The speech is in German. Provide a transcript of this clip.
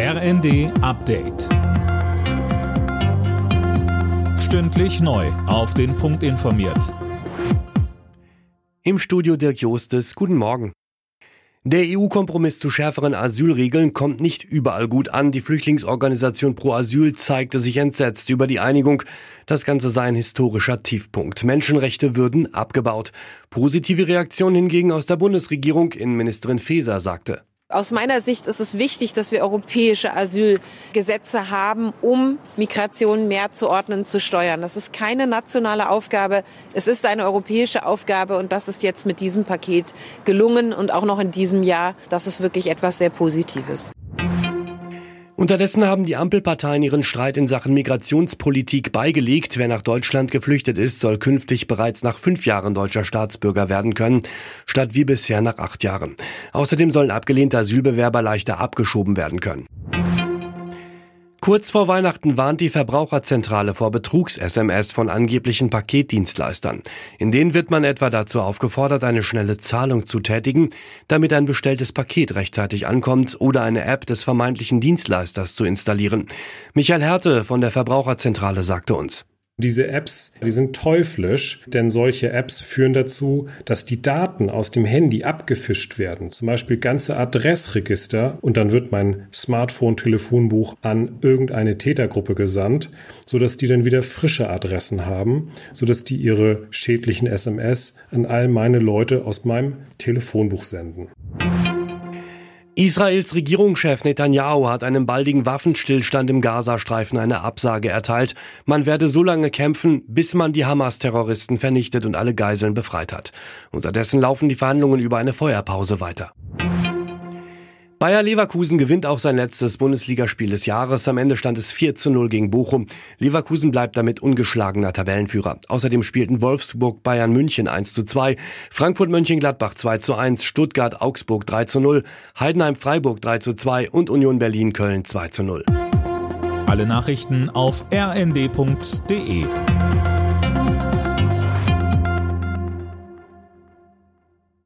RND Update. Stündlich neu. Auf den Punkt informiert. Im Studio Dirk Jostes. Guten Morgen. Der EU-Kompromiss zu schärferen Asylregeln kommt nicht überall gut an. Die Flüchtlingsorganisation Pro Asyl zeigte sich entsetzt über die Einigung. Das Ganze sei ein historischer Tiefpunkt. Menschenrechte würden abgebaut. Positive Reaktion hingegen aus der Bundesregierung. Innenministerin Faeser sagte. Aus meiner Sicht ist es wichtig, dass wir europäische Asylgesetze haben, um Migration mehr zu ordnen, zu steuern. Das ist keine nationale Aufgabe. Es ist eine europäische Aufgabe und das ist jetzt mit diesem Paket gelungen und auch noch in diesem Jahr. Das ist wirklich etwas sehr Positives. Unterdessen haben die Ampelparteien ihren Streit in Sachen Migrationspolitik beigelegt. Wer nach Deutschland geflüchtet ist, soll künftig bereits nach fünf Jahren deutscher Staatsbürger werden können, statt wie bisher nach acht Jahren. Außerdem sollen abgelehnte Asylbewerber leichter abgeschoben werden können. Kurz vor Weihnachten warnt die Verbraucherzentrale vor Betrugs-SMS von angeblichen Paketdienstleistern. In denen wird man etwa dazu aufgefordert, eine schnelle Zahlung zu tätigen, damit ein bestelltes Paket rechtzeitig ankommt oder eine App des vermeintlichen Dienstleisters zu installieren. Michael Härte von der Verbraucherzentrale sagte uns. Diese Apps, die sind teuflisch, denn solche Apps führen dazu, dass die Daten aus dem Handy abgefischt werden, zum Beispiel ganze Adressregister und dann wird mein Smartphone-Telefonbuch an irgendeine Tätergruppe gesandt, sodass die dann wieder frische Adressen haben, sodass die ihre schädlichen SMS an all meine Leute aus meinem Telefonbuch senden. Israels Regierungschef Netanyahu hat einem baldigen Waffenstillstand im Gazastreifen eine Absage erteilt. Man werde so lange kämpfen, bis man die Hamas-Terroristen vernichtet und alle Geiseln befreit hat. Unterdessen laufen die Verhandlungen über eine Feuerpause weiter. Bayer Leverkusen gewinnt auch sein letztes Bundesligaspiel des Jahres. Am Ende stand es 4 zu 0 gegen Bochum. Leverkusen bleibt damit ungeschlagener Tabellenführer. Außerdem spielten Wolfsburg Bayern München 1 zu 2, Frankfurt Mönchengladbach 2 zu 1, Stuttgart Augsburg 3 zu 0, Heidenheim Freiburg 3 zu 2 und Union Berlin Köln 2 zu 0. Alle Nachrichten auf rnd.de